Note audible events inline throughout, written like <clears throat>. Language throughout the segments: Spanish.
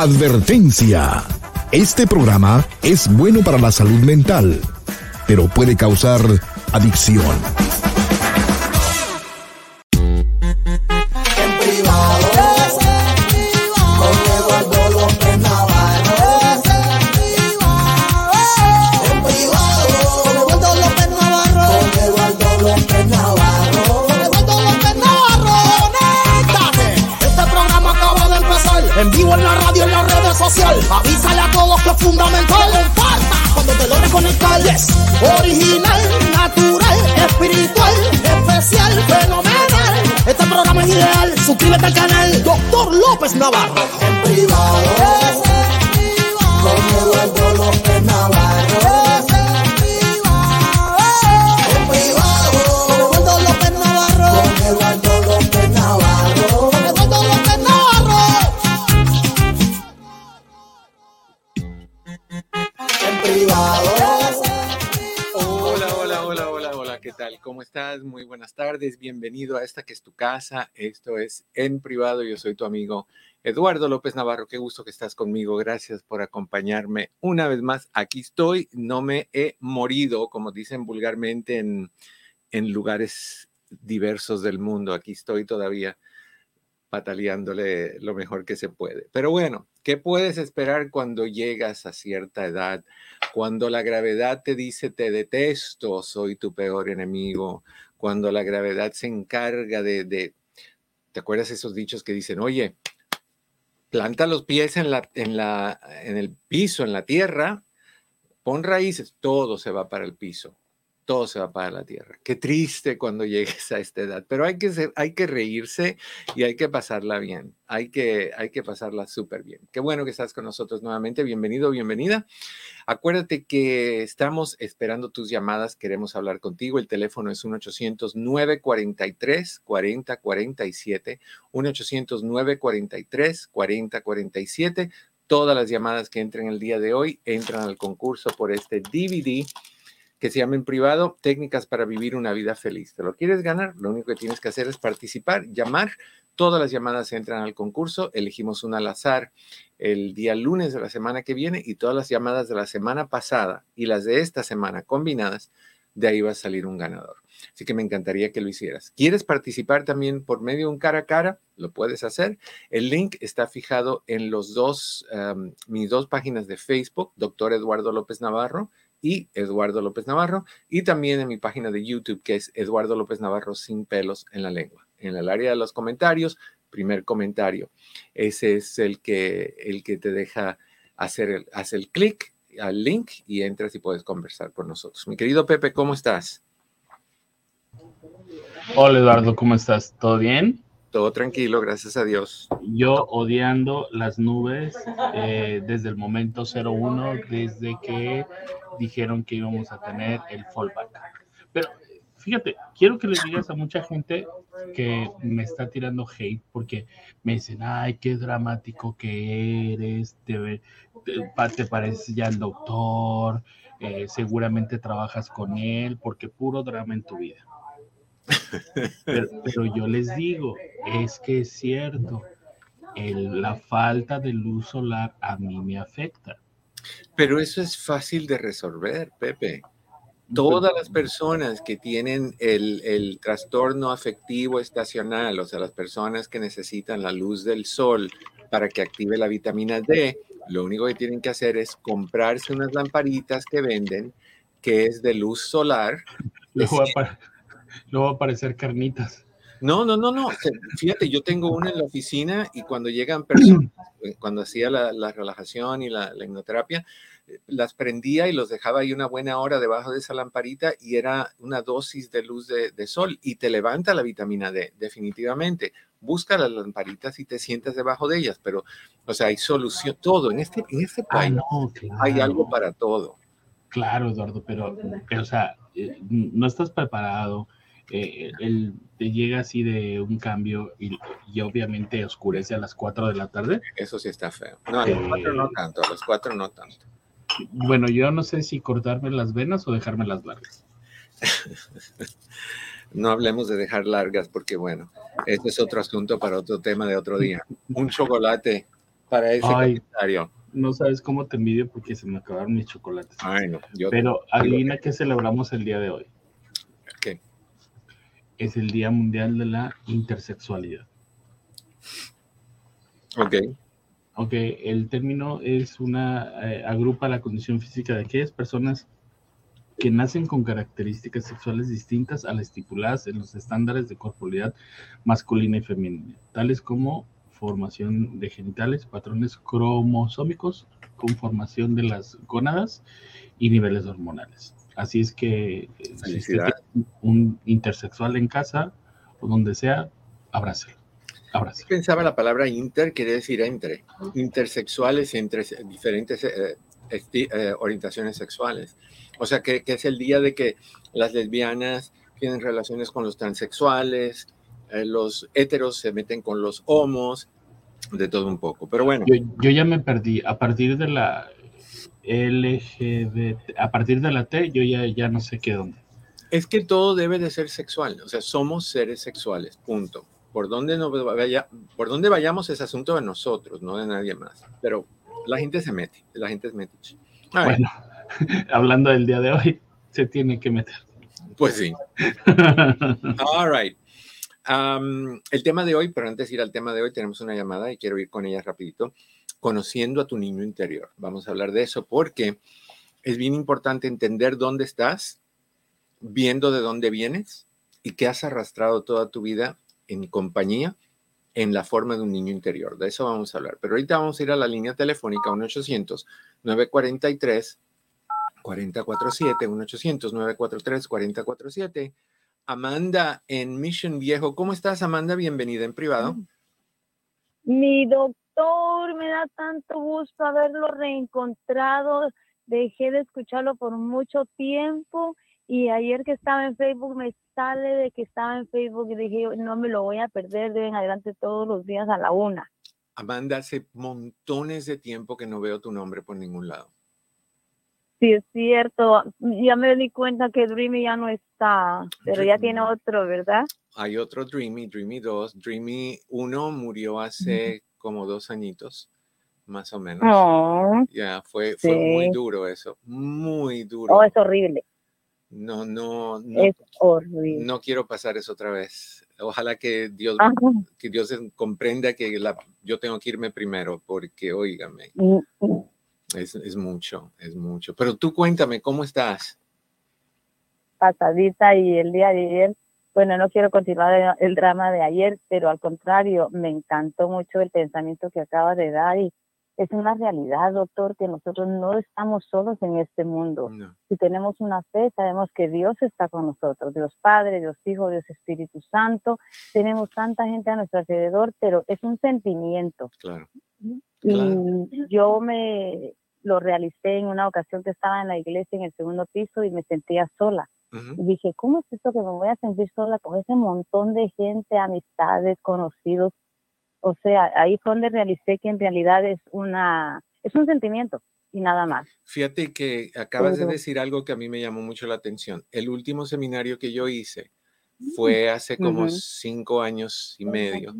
Advertencia. Este programa es bueno para la salud mental, pero puede causar adicción. Avísale a todos que es fundamental. Falta cuando te logres conectar. Original, natural, espiritual, especial, fenomenal. Este programa es ideal. Suscríbete al canal Doctor López Navarro. En privado. Con Eduardo López Navarro. Buenas tardes. Bienvenido a esta que es tu casa. Esto es En Privado. Yo soy tu amigo Eduardo López Navarro. Qué gusto que estás conmigo. Gracias por acompañarme una vez más. Aquí estoy. No me he morido, como dicen vulgarmente en, en lugares diversos del mundo. Aquí estoy todavía pataleándole lo mejor que se puede. Pero bueno, ¿qué puedes esperar cuando llegas a cierta edad? Cuando la gravedad te dice te detesto, soy tu peor enemigo. Cuando la gravedad se encarga de, ¿te acuerdas esos dichos que dicen, oye, planta los pies en, la, en, la, en el piso, en la tierra, pon raíces, todo se va para el piso todo se va para la tierra. Qué triste cuando <laughs> llegues a esta edad, pero hay que, ser, hay que reírse y hay que pasarla bien, hay que, hay que pasarla súper bien. Qué bueno que estás con nosotros nuevamente, bienvenido, bienvenida. Acuérdate que estamos esperando tus llamadas, queremos hablar contigo, el teléfono es 1-800-943-4047, 1-800-943-4047. Todas las llamadas que entren el día de hoy entran al concurso por este DVD que se llama en privado Técnicas para vivir una vida feliz. ¿Te lo quieres ganar? Lo único que tienes que hacer es participar, llamar. Todas las llamadas entran al concurso. Elegimos un al azar el día lunes de la semana que viene y todas las llamadas de la semana pasada y las de esta semana combinadas, de ahí va a salir un ganador. Así que me encantaría que lo hicieras. ¿Quieres participar también por medio de un cara a cara? Lo puedes hacer. El link está fijado en los dos, mis dos páginas de Facebook, doctor Eduardo López Navarro y Eduardo López Navarro, y también en mi página de YouTube, que es Eduardo López Navarro sin pelos en la lengua. En el área de los comentarios, primer comentario. Ese es el que, el que te deja hacer el, hacer el clic al link y entras y puedes conversar con nosotros. Mi querido Pepe, ¿cómo estás? Hola Eduardo, ¿cómo estás? ¿Todo bien? Todo tranquilo, gracias a Dios. Yo odiando las nubes eh, desde el momento 01, desde que dijeron que íbamos a tener el fallback. Pero fíjate, quiero que le digas a mucha gente que me está tirando hate porque me dicen, ay, qué dramático que eres, te, te, pareces ya el doctor, eh, seguramente trabajas con él, porque puro drama en tu vida. Pero, yo les digo, es que es cierto, la falta de luz solar a mí me afecta. Pero eso es fácil de resolver, Pepe. Todas las personas que tienen el, el, trastorno afectivo estacional, o sea, las personas que necesitan la luz del sol para que active la vitamina D, lo único que tienen que hacer es comprarse unas lamparitas que venden, que es de luz solar. Luego va a aparecer carnitas. No, no, no, no. Fíjate, yo tengo una en la oficina y cuando llegan personas, <clears throat> eh, cuando hacía la, relajación y la, hipnoterapia, eh, las prendía y los dejaba ahí una buena hora debajo de esa lamparita y era una dosis de luz de, sol y te levanta la vitamina D, definitivamente. Busca las lamparitas y te sientas debajo de ellas, pero, o sea, hay solución, todo. En este, en este país hay algo para todo. Claro, Eduardo, pero, pero o sea, eh, no estás preparado eh, él te llega así de un cambio y, obviamente oscurece a las 4 de la tarde. Eso sí está feo. No, a las 4 no tanto, a las 4 no tanto. Bueno, yo no sé si cortarme las venas o dejarme las largas. <laughs> no hablemos de dejar largas porque, bueno, este es otro asunto para otro tema de otro día. Un chocolate para ese Ay. comentario. No sabes cómo te envidio porque se me acabaron mis chocolates. Ay, no. Yo, Pero adivina qué celebramos el día de hoy. Es el Día Mundial de la Intersexualidad. Ok. Ok, el término es una, eh, agrupa la condición física de aquellas personas que nacen con características sexuales distintas a las estipuladas en los estándares de corporalidad masculina y femenina, tales como formación de genitales, patrones cromosómicos, conformación de las gónadas y niveles hormonales. Así es que eh, si usted tiene un intersexual en casa o donde sea, abrácelo. Abrácelo. Pensaba la palabra inter, quiere decir entre. Intersexuales entre diferentes eh, eh, orientaciones sexuales. O sea, que, que es el día de que las lesbianas tienen relaciones con los transexuales, eh, los heteros se meten con los homos, de todo un poco. Pero bueno, Yo, yo ya me perdí. A partir de la LGBT, a partir de la T, yo ya, ya no sé qué dónde. es que todo debe de ser sexual. O sea, somos seres sexuales, punto. Por donde, no vaya, por donde vayamos es asunto de nosotros, no de nadie más. Pero la gente se mete, la gente. A ver, Bueno, <laughs> hablando del día de hoy, se tiene que meter. pues sí. All right. Am, el tema de hoy, pero antes de ir al tema de hoy, tenemos una llamada y quiero ir con ella rapidito. Conociendo a tu niño interior. Vamos a hablar de eso porque es bien importante entender dónde estás, viendo de dónde vienes y qué has arrastrado toda tu vida en compañía en la forma de un niño interior. De eso vamos a hablar. Pero ahorita vamos a ir a la línea telefónica 1-800-943. 4047, 1-800-943-4047. Amanda en Mission Viejo. ¿Cómo estás, Amanda? Bienvenida en privado. Mi doctor, me da tanto gusto haberlo reencontrado. Dejé de escucharlo por mucho tiempo y ayer que estaba en Facebook me sale de que estaba en Facebook y dije, no me lo voy a perder de en adelante todos los días a la una. Amanda, hace montones de tiempo que no veo tu nombre por ningún lado. Sí, es cierto. Ya me di cuenta que Dreamy ya no está, pero ya tiene otro, ¿verdad? Hay otro Dreamy, Dreamy 2. Dreamy 1 murió hace como dos añitos, más o menos. Oh, Ya, fue, fue muy duro eso, muy duro. oh, es horrible, No, no, no, es horrible. no quiero pasar eso otra vez. Ojalá que Dios, Ajá. que Dios comprenda que la, yo tengo que irme primero, porque, óigame, Mm, mm. es, es mucho, es mucho. Pero tú cuéntame, ¿cómo estás? pasadita y el día de ayer, bueno, no quiero continuar el, drama de ayer, pero al contrario, me encantó mucho el pensamiento que acaba de dar y es una realidad, doctor, que nosotros no estamos solos en este mundo. No. Si tenemos una fe, sabemos que Dios está con nosotros, Dios Padre, Dios Hijo, Dios Espíritu Santo. Tenemos tanta gente a nuestro alrededor, pero es un sentimiento. Claro. Y yo me lo realicé en una ocasión que estaba en la iglesia en el segundo piso y me sentía sola. Y dije, ¿cómo es esto que me voy a sentir sola con ese montón de gente, amistades, conocidos? O sea, ahí fue donde realicé que en realidad es una, es un sentimiento y nada más. Fíjate que acabas de decir algo que a mí me llamó mucho la atención. El último seminario que yo hice fue hace como cinco años y medio,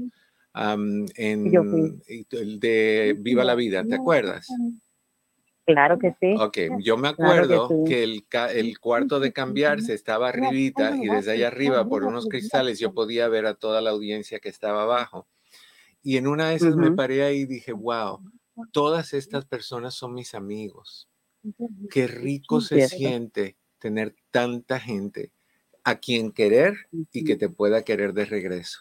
am, en Yo fui. el de Viva la Vida, ¿te acuerdas? Claro que sí. Ok, yo me Claro que acuerdo sí. que el, el cuarto de cambiarse estaba arribita y desde allá arriba por unos cristales yo podía ver a toda la audiencia que estaba abajo. Y en una de esas me paré ahí y dije, wow, todas estas personas son mis amigos. Qué rico se Cierto. siente tener tanta gente a quien querer y que te pueda querer de regreso.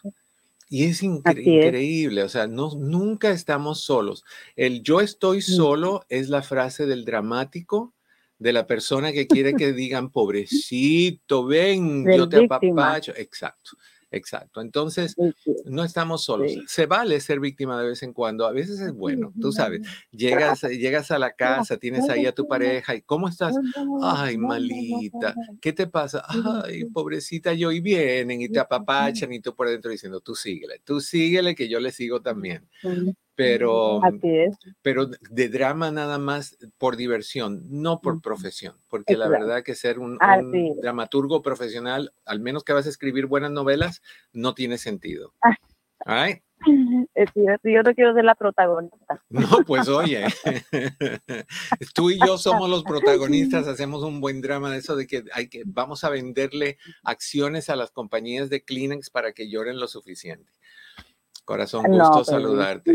Y es incre- es. increíble, o sea, no, nunca estamos solos. El yo estoy solo es la frase del dramático de la persona que quiere que <laughs> digan, pobrecito, ven, Del yo te víctima. apapacho. Exacto, exacto. Entonces, no estamos solos. Sí. Se vale ser víctima de vez en cuando. A veces es bueno, tú sabes. Llegas, llegas a la casa, tienes ahí a tu pareja y ¿cómo estás? Ay, malita, ¿qué te pasa? Ay, pobrecita yo, y vienen y te apapachan y tú por dentro diciendo, tú síguele, tú síguele que yo le sigo también. Pero, Así es. pero de drama nada más por diversión, no por profesión, porque la verdad que ser un, dramaturgo profesional, al menos que vas a escribir buenas novelas, no tiene sentido. Ah. Right? <laughs> Yo no quiero ser la protagonista. <laughs> No, pues oye, <laughs> tú y yo somos los protagonistas, hacemos un buen drama de eso de que hay que vamos a venderle acciones a las compañías de Kleenex para que lloren lo suficiente. Corazón, gusto No, saludarte.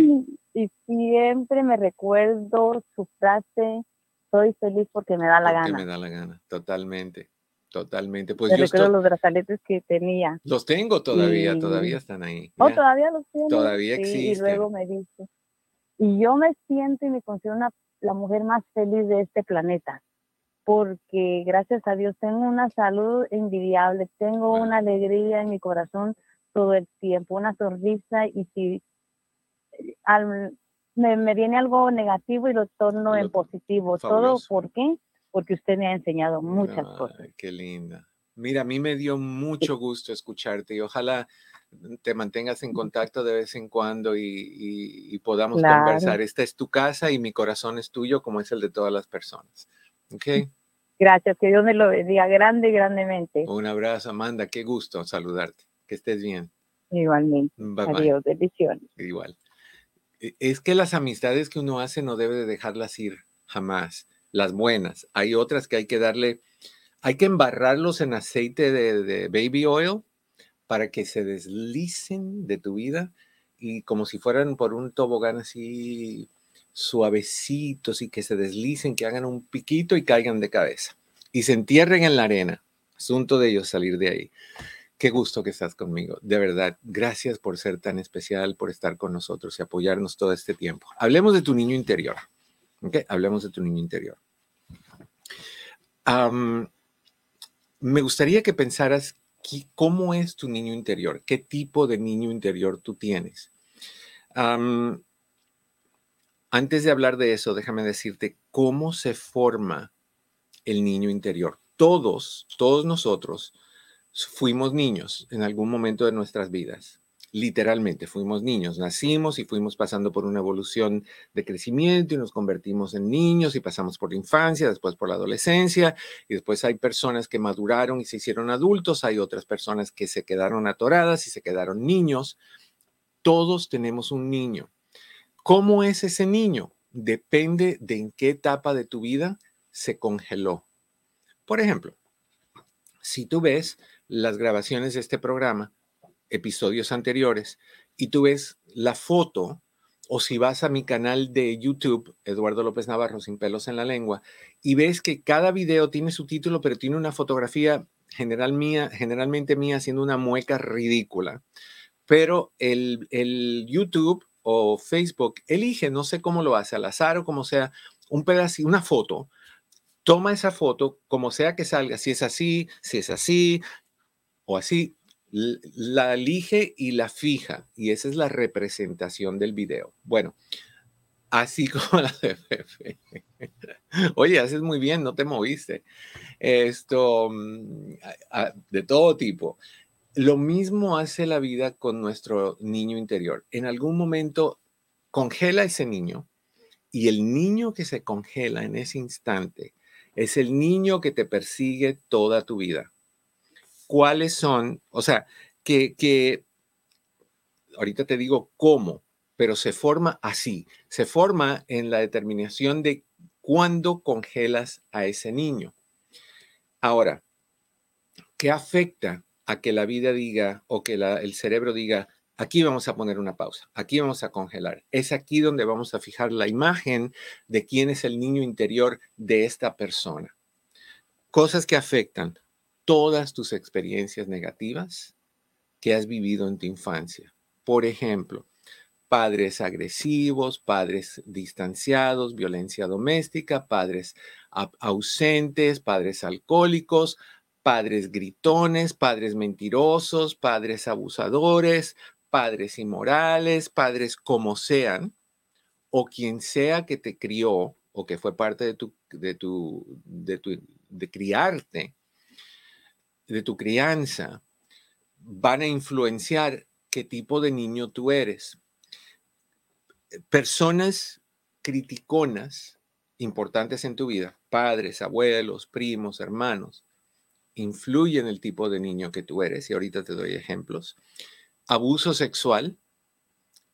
Y siempre me recuerdo su frase, soy feliz porque me da la Porque gana. me da la gana, totalmente, totalmente. Pues me yo recuerdo estoy- los brazaletes que tenía. los tengo todavía, y- todavía están ahí. Oh, Mira, todavía los tiene. Todavía Sí, Y luego me dice, y yo me siento y me considero una, la mujer más feliz de este planeta, porque gracias a Dios tengo una salud envidiable, tengo una alegría en mi corazón todo el tiempo, una sonrisa y si al- me, me viene algo negativo y lo torno Lo- en positivo. fabuloso. ¿Todo por qué? Porque usted me ha enseñado muchas Ay, cosas. Qué linda. Mira, a mí me dio mucho gusto escucharte y ojalá te mantengas en contacto de vez en cuando y, y- y podamos Claro. conversar. Esta es tu casa y mi corazón es tuyo como es el de todas las personas. ¿Ok? Gracias, que Dios me lo bendiga grande grandemente. Un abrazo, Amanda. Qué gusto saludarte. Que estés bien. Igualmente. Bye bye. Adiós, bendiciones. Igual. E- Es que las amistades que uno hace no debe de dejarlas ir jamás. Las buenas. Hay otras que hay que darle, hay que embarrarlos en aceite de, de baby oil para que se deslicen de tu vida y como si fueran por un tobogán así suavecitos y que se deslicen, que hagan un piquito y caigan de cabeza y se entierren en la arena. Asunto de ellos salir de ahí. Qué gusto que estás conmigo. De verdad, gracias por ser tan especial, por estar con nosotros y apoyarnos todo este tiempo. Hablemos de tu niño interior. ¿ok? Hablemos de tu niño interior. Am, me gustaría que pensaras cómo es tu niño interior, qué tipo de niño interior tú tienes. Am, antes de hablar de eso, déjame decirte cómo se forma el niño interior. Todos, todos nosotros fuimos niños en algún momento de nuestras vidas. Literalmente fuimos niños, nacimos y fuimos pasando por una evolución de crecimiento y nos convertimos en niños y pasamos por la infancia, después por la adolescencia y después hay personas que maduraron y se hicieron adultos, hay otras personas que se quedaron atoradas y se quedaron niños. Todos tenemos un niño. ¿Cómo es ese niño? Depende de en qué etapa de tu vida se congeló. Por ejemplo, si tú ves las grabaciones de este programa, episodios anteriores, y tú ves la foto, o si vas a mi canal de YouTube, Eduardo López Navarro, sin pelos en la lengua, y ves que cada video tiene su título, pero tiene una fotografía general mía, generalmente mía haciendo una mueca ridícula. Pero el, el YouTube o Facebook elige, no sé cómo lo hace, al azar o como sea, un pedacito, una foto, toma esa foto, como sea que salga, si es así, si es así o así, la elige y la fija. Y esa es la representación del video. Bueno, así <laughs> como la de. Oye, haces muy bien, no te moviste. Esto, mm, de todo tipo. Lo mismo hace la vida con nuestro niño interior. En algún momento congela ese niño y el niño que se congela en ese instante es el niño que te persigue toda tu vida. ¿Cuáles son? O sea, que, que ahorita te digo cómo, pero se forma así. Se forma en la determinación de cuándo congelas a ese niño. Ahora, ¿qué afecta a que la vida diga o que el cerebro diga, aquí vamos a poner una pausa, aquí vamos a congelar? Es aquí donde vamos a fijar la imagen de quién es el niño interior de esta persona. Cosas que afectan todas tus experiencias negativas que has vivido en tu infancia. Por ejemplo, padres agresivos, padres distanciados, violencia doméstica, padres ausentes, padres alcohólicos, padres gritones, padres mentirosos, padres abusadores, padres inmorales, padres como sean, o quien sea que te crió o que fue parte de tu, de tu, de tu, de criarte, de tu crianza, van a influenciar qué tipo de niño tú eres. Personas criticonas importantes en tu vida, padres, abuelos, primos, hermanos, influyen el tipo de niño que tú eres, y ahorita te doy ejemplos. Abuso sexual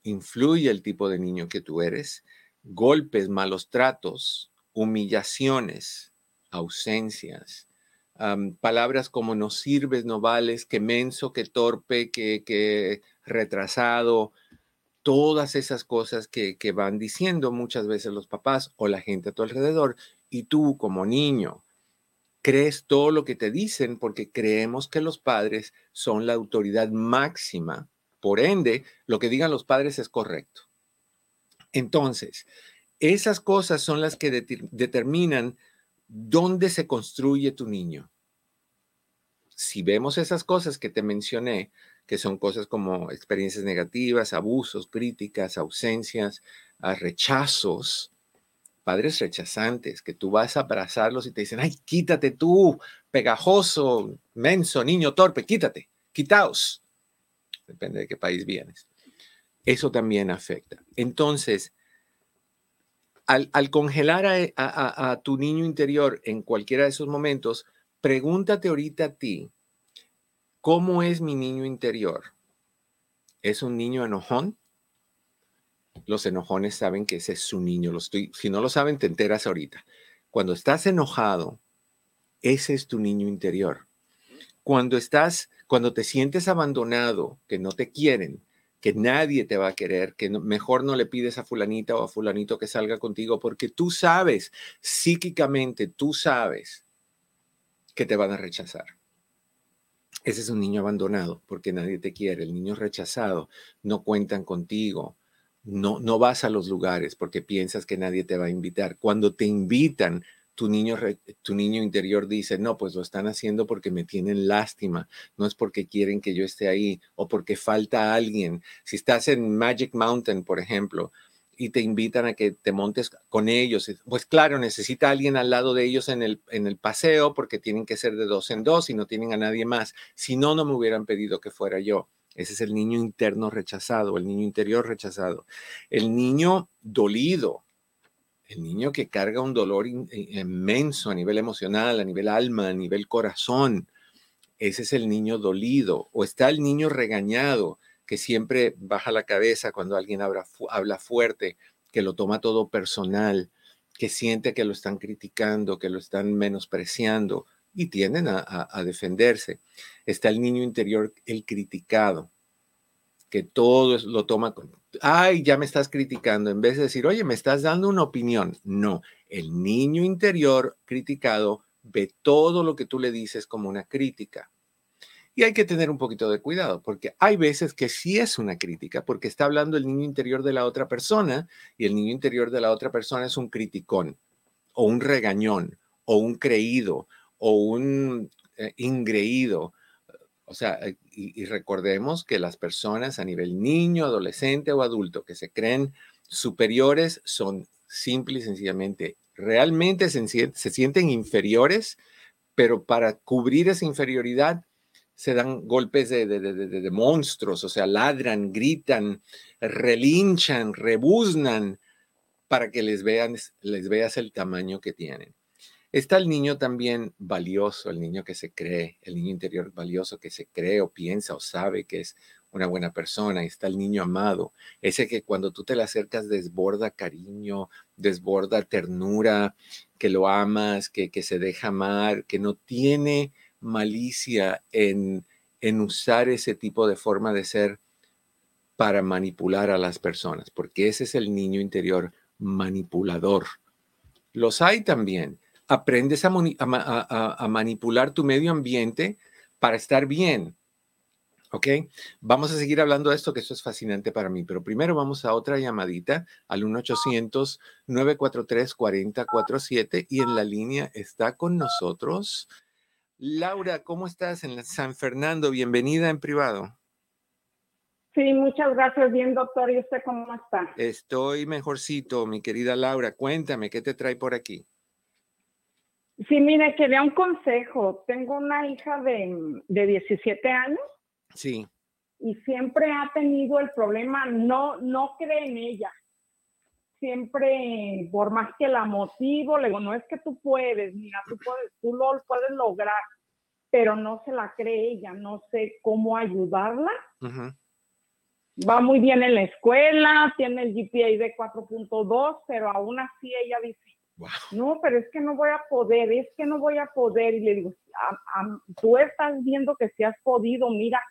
influye el tipo de niño que tú eres, golpes, malos tratos, humillaciones, ausencias, palabras como no sirves, no vales, que menso, que torpe, que, que retrasado, todas esas cosas que, que van diciendo muchas veces los papás o la gente a tu alrededor, y tú como niño crees todo lo que te dicen porque creemos que los padres son la autoridad máxima. Por ende, lo que digan los padres es correcto. Entonces, esas cosas son las que determinan dónde se construye tu niño. Si vemos esas cosas que te mencioné, que son cosas como experiencias negativas, abusos, críticas, ausencias, rechazos, padres rechazantes, que tú vas a abrazarlos y te dicen, ay, quítate tú, pegajoso, menso, niño torpe, quítate, quitaos. Depende de qué país vienes. Eso también afecta. Entonces, al, congelar a, a tu niño interior en cualquiera de esos momentos, pregúntate ahorita a ti, ¿cómo es mi niño interior? ¿Es un niño enojón? los enojones saben que ese es su niño. Lo estoy, si no lo saben, te enteras ahorita. Cuando estás enojado, ese es tu niño interior. Cuando estás, cuando te sientes abandonado, que no te quieren, que nadie te va a querer, que mejor no le pides a fulanita o a fulanito que salga contigo, porque tú sabes, psíquicamente, tú sabes que te van a rechazar. Ese es un niño abandonado porque nadie te quiere. El niño rechazado no cuentan contigo, no, no vas a los lugares porque piensas que nadie te va a invitar. Cuando te invitan, tu niño, tu niño interior dice, no, pues lo están haciendo porque me tienen lástima, no es porque quieren que yo esté ahí o porque falta alguien. Si estás en Magic Mountain, por ejemplo, y te invitan a que te montes con ellos, pues claro, necesita alguien al lado de ellos en el, en el paseo porque tienen que ser de dos en dos y no tienen a nadie más. Si no, no me hubieran pedido que fuera yo. Ese es el niño interno rechazado, el niño interior rechazado. El niño dolido, el niño que carga un dolor inmenso a nivel emocional, a nivel alma, a nivel corazón. Ese es el niño dolido. O está el niño regañado, que siempre baja la cabeza cuando alguien habla, habla fuerte, que lo toma todo personal, que siente que lo están criticando, que lo están menospreciando y tienden a, defenderse. Está el niño interior, el criticado, que todo lo toma con, ay, ya me estás criticando, en vez de decir, oye, me estás dando una opinión. No, el niño interior criticado ve todo lo que tú le dices como una crítica. Y hay que tener un poquito de cuidado, porque hay veces que sí es una crítica, porque está hablando el niño interior de la otra persona y el niño interior de la otra persona es un criticón o un regañón o un creído o un eh, ingreído. O sea, eh, y, recordemos que las personas a nivel niño, adolescente o adulto que se creen superiores son simple y sencillamente, realmente se, se sienten inferiores, pero para cubrir esa inferioridad se dan golpes de, de, de, de, monstruos, o sea, ladran, gritan, relinchan, rebuznan para que les, vean, les veas el tamaño que tienen. Está el niño también valioso, el niño que se cree, el niño interior valioso que se cree o piensa o sabe que es una buena persona. Está el niño amado, ese que cuando tú te le acercas desborda cariño, desborda ternura, que lo amas, que, que se deja amar, que no tiene malicia en, en usar ese tipo de forma de ser para manipular a las personas, porque ese es el niño interior manipulador. Los hay también aprendes a, manipular tu medio ambiente para estar bien. ¿Ok? Vamos a seguir hablando de esto, que esto es fascinante para mí, pero primero vamos a otra llamadita al 1-800-943-4047 y en la línea está con nosotros Laura. ¿Cómo estás en San Fernando? Bienvenida en privado. Sí, muchas gracias. Bien, doctor. ¿Y usted cómo está? Estoy mejorcito, mi querida Laura. Cuéntame, ¿qué te trae por aquí? Sí, mire, quería un consejo. Tengo una hija de, de 17 años. Sí. Y siempre ha tenido el problema, no, no cree en ella. Siempre, por más que la motivo, le digo, no es que tú puedes, mira, tú puedes, tú lo puedes lograr, pero no se la cree ella, no sé cómo ayudarla. va muy bien en la escuela, tiene el GPA de 4.2, pero aún así ella dice, no, pero es que no voy a poder, es que no voy a poder. Y le digo, tú estás viendo que si has podido, mira,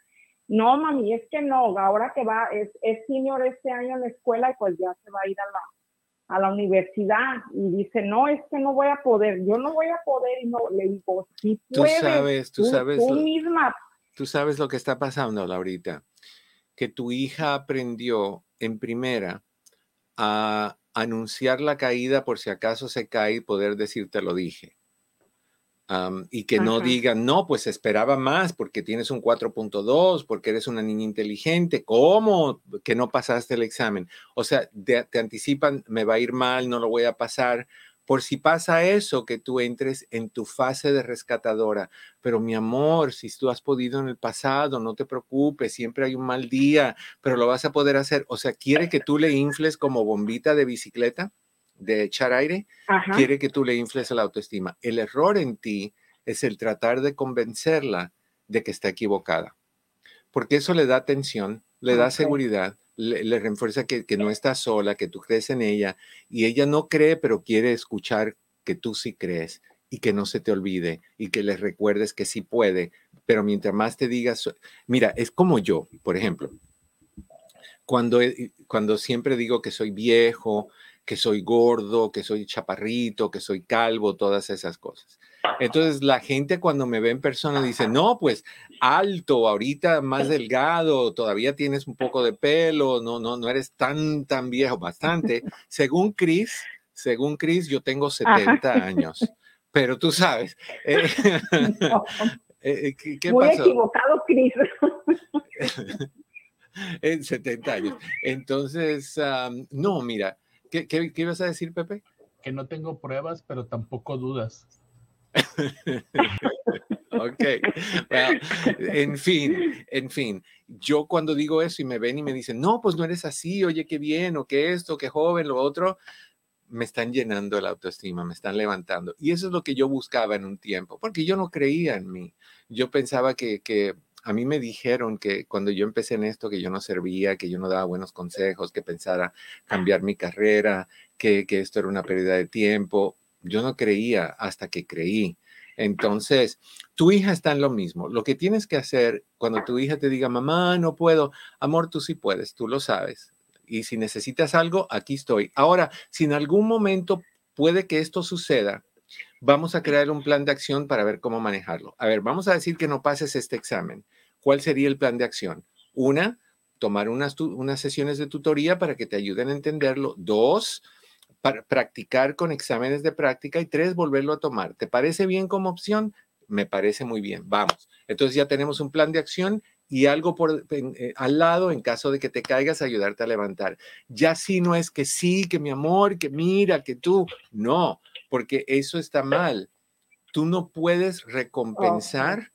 no, mami, es que no, ahora que va, es, es senior este año en la escuela y pues ya se va a ir a la, a la universidad. Y dice, no, es que no voy a poder, yo no voy a poder. Y no, le digo, sí puedes. Tú sabes, tú, sabes. Tú misma. Tú sabes lo que está pasando, Laurita, que tu hija aprendió en primera a anunciar la caída por si acaso se cae y poder decirte lo dije. y que no digan, no, pues esperaba más porque tienes un 4.2, porque eres una niña inteligente, ¿cómo que no pasaste el examen? O sea, te anticipan, me va a ir mal, no lo voy a pasar, por si pasa eso, que tú entres en tu fase de rescatadora. Pero mi amor, si tú has podido en el pasado, no te preocupes, siempre hay un mal día, pero lo vas a poder hacer. O sea, quiere que tú le infles como bombita de bicicleta, de echar aire, quiere que tú le infles la autoestima. El error en ti es el tratar de convencerla de que está equivocada, porque eso le da tensión, le da seguridad, le, refuerza que, que, no está sola, que tú crees en ella y ella no cree, pero quiere escuchar que tú sí crees y que no se te olvide y que le recuerdes que sí puede, pero mientras más te digas, mira, es como yo, por ejemplo, cuando, cuando siempre digo que soy viejo, que soy gordo, que soy chaparrito, que soy calvo, todas esas cosas. Entonces la gente cuando me ve en persona dice, no, pues alto, ahorita más delgado, todavía tienes un poco de pelo, no, no, no eres tan, tan viejo, bastante. Según Chris, según Chris, yo tengo 70 años, pero tú sabes. Eh, <laughs> eh, ¿qué, Muy equivocado, Chris. <laughs> en 70 años. Entonces, no, mira, ¿qué, ¿qué, qué ibas a decir, Pepe? Que no tengo pruebas, pero tampoco dudas. <laughs> ok, en fin, en fin, yo cuando digo eso y me ven y me dicen, no, pues no eres así, oye, qué bien, o qué esto, qué joven, lo otro, me están llenando la autoestima, me están levantando. Y eso es lo que yo buscaba en un tiempo, porque yo no creía en mí. Yo pensaba que, que a mí me dijeron que cuando yo empecé en esto, que yo no servía, que yo no daba buenos consejos, que pensara cambiar mi carrera, que, que esto era una pérdida de tiempo. Yo no creía hasta que creí. Entonces, tu hija está en lo mismo. Lo que tienes que hacer cuando tu hija te diga, mamá, no puedo, amor, tú sí puedes, tú lo sabes. Y si necesitas algo, aquí estoy. Ahora, si en algún momento puede que esto suceda, vamos a crear un plan de acción para ver cómo manejarlo. A ver, vamos a decir que no pases este examen. ¿Cuál sería el plan de acción? Una, tomar unas, unas sesiones de tutoría para que te ayuden a entenderlo. Dos, para practicar con exámenes de práctica y tres, volverlo a tomar. ¿Te parece bien como opción? Me parece muy bien. Vamos. Entonces ya tenemos un plan de acción y algo por eh, al lado en caso de que te caigas, ayudarte a levantar. Ya sí no es que sí, que mi amor, que mira, que tú. No, porque eso está mal. Tú no puedes recompensar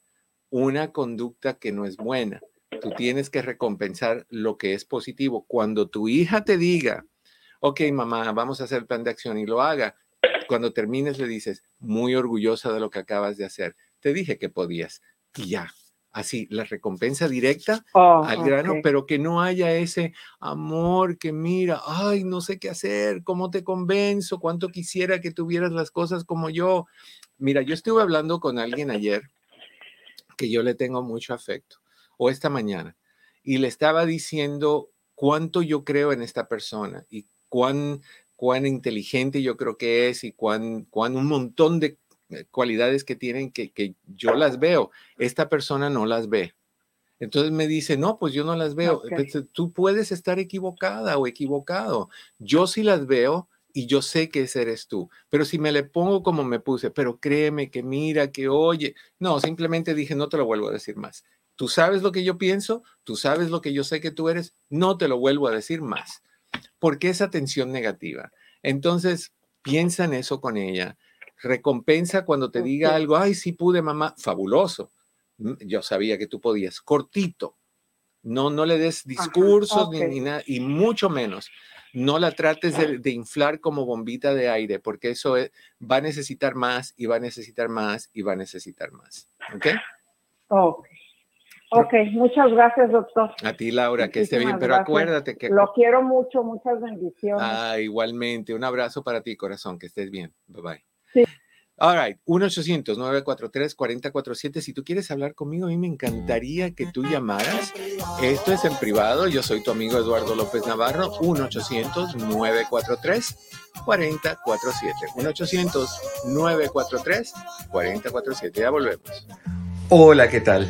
una conducta que no es buena. Tú tienes que recompensar lo que es positivo. Cuando tu hija te diga, ok, mamá, vamos a hacer el plan de acción y lo haga. Cuando termines le dices, muy orgullosa de lo que acabas de hacer. Te dije que podías. Y ya, así, la recompensa directa oh, al grano, pero que no haya ese amor que mira, ay, no sé qué hacer, cómo te convenzo, cuánto quisiera que tuvieras las cosas como yo. Mira, yo estuve hablando con alguien ayer que yo le tengo mucho afecto, o esta mañana, y le estaba diciendo cuánto yo creo en esta persona y cuán, cuán inteligente yo creo que es y cuán, cuán un montón de eh, cualidades que tienen que, que yo las veo. Esta persona no las ve. Entonces me dice, no, pues yo no las veo. Tú puedes estar equivocada o equivocado. Yo sí las veo y yo sé que ese eres tú. Pero si me le pongo como me puse, pero créeme que mira, que oye, no, simplemente dije, no te lo vuelvo a decir más. Tú sabes lo que yo pienso, tú sabes lo que yo sé que tú eres, no te lo vuelvo a decir más. ¿Por qué esa tensión negativa? Entonces, piensa en eso con ella. Recompensa cuando te diga algo, ay, sí pude, mamá, fabuloso. Mm, yo sabía que tú podías, cortito. No, no le des discursos ni, nada, y mucho menos. No la trates de, inflar como bombita de aire, porque eso va a necesitar más y va a necesitar más y va a necesitar más. ¿Ok? Ok. Ok, muchas gracias, doctor. A ti, Laura, que esté bien, pero gracias. acuérdate que... Lo quiero mucho, muchas bendiciones. Ah, igualmente, un abrazo para ti, corazón, que estés bien. Bye bye. Sí. All right, 1-800-943-4047. Si tú quieres hablar conmigo, a mí me encantaría que tú llamaras. Esto es en privado. Yo soy tu amigo Eduardo López Navarro. 1-800-943-4047. 1-800-943-4047. Ya volvemos. Hola, ¿qué tal?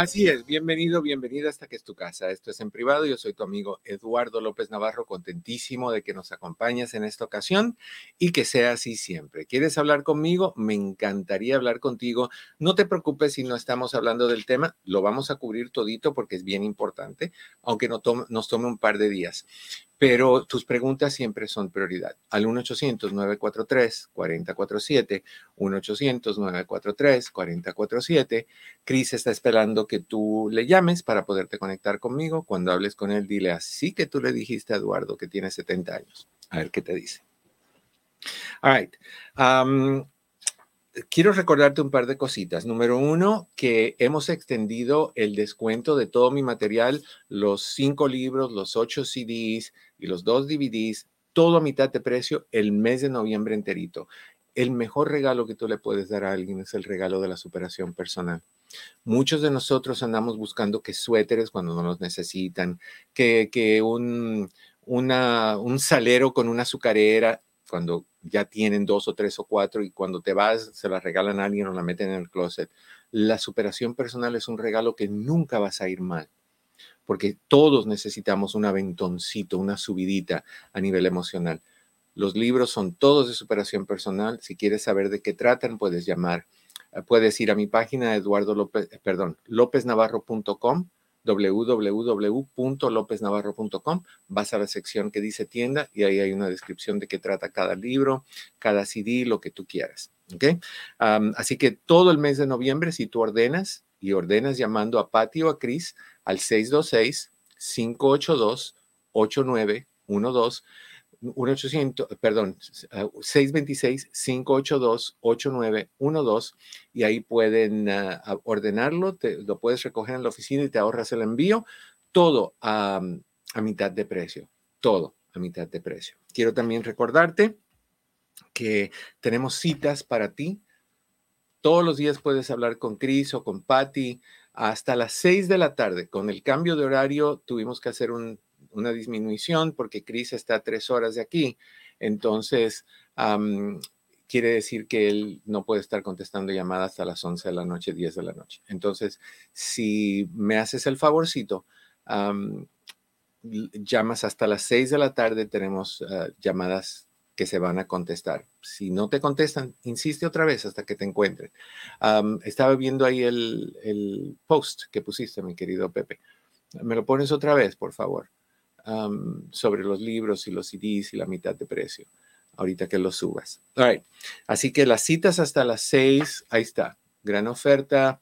Así es, bienvenido, bienvenida hasta que es tu casa. Esto es en privado, yo soy tu amigo Eduardo López Navarro, contentísimo de que nos acompañes en esta ocasión y que sea así siempre. ¿Quieres hablar conmigo? Me encantaría hablar contigo. No te preocupes si no estamos hablando del tema, lo vamos a cubrir todito porque es bien importante, aunque nos tome un par de días. Pero tus preguntas siempre son prioridad. Al 1-800-943-4047, 1-800-943-4047. Chris está esperando que tú le llames para poderte conectar conmigo. Cuando hables con él, dile así que tú le dijiste a Eduardo que tiene 70 años. A ver qué te dice. All right. Um, quiero recordarte un par de cositas. Número uno, que hemos extendido el descuento de todo mi material, los cinco libros, los ocho CDs y los dos DVDs, todo a mitad de precio el mes de noviembre enterito. El mejor regalo que tú le puedes dar a alguien es el regalo de la superación personal. Muchos de nosotros andamos buscando que suéteres cuando no los necesitan, que, que un, un salero con una azucarera cuando ya tienen dos o tres o cuatro y cuando te vas se la regalan a alguien o la meten en el closet. La superación personal es un regalo que nunca vas a ir mal, porque todos necesitamos un aventoncito, una subidita a nivel emocional. Los libros son todos de superación personal. Si quieres saber de qué tratan, puedes llamar. Eh, Puedes ir a mi página Eduardo López, perdón, lópeznavarro.com www.lopeznavarro.com, vas a la sección que dice tienda y ahí hay una descripción de qué trata cada libro, cada CD, lo que tú quieras. así que todo el mes de noviembre, si tú ordenas y ordenas llamando a Patty o a Chris al 626-582-8912, 1-800, perdón, ah, 626-582-8912 y ahí pueden ah, ordenarlo, te- lo puedes recoger en la oficina y te ahorras el envío, todo a, a mitad de precio, todo a mitad de precio. Quiero también recordarte que tenemos citas para ti. Todos los días puedes hablar con Chris o con Patty hasta las 6 de la tarde. Con el cambio de horario tuvimos que hacer un- una disminución porque Chris está a tres horas de aquí. Entonces, quiere decir que él no puede estar contestando llamadas hasta las 11 de la noche, 10 de la noche. Entonces, si me haces el favorcito, llamas hasta las 6 de la tarde, tenemos ah, llamadas que se van a contestar. Si no te contestan, insiste otra vez hasta que te encuentren. Estaba viendo ahí el post que pusiste, mi querido Pepe. Me lo pones otra vez, por favor, sobre los libros y los CDs y la mitad de precio, ahorita que los subas. All. Así que las citas hasta las 6, ahí está, gran oferta,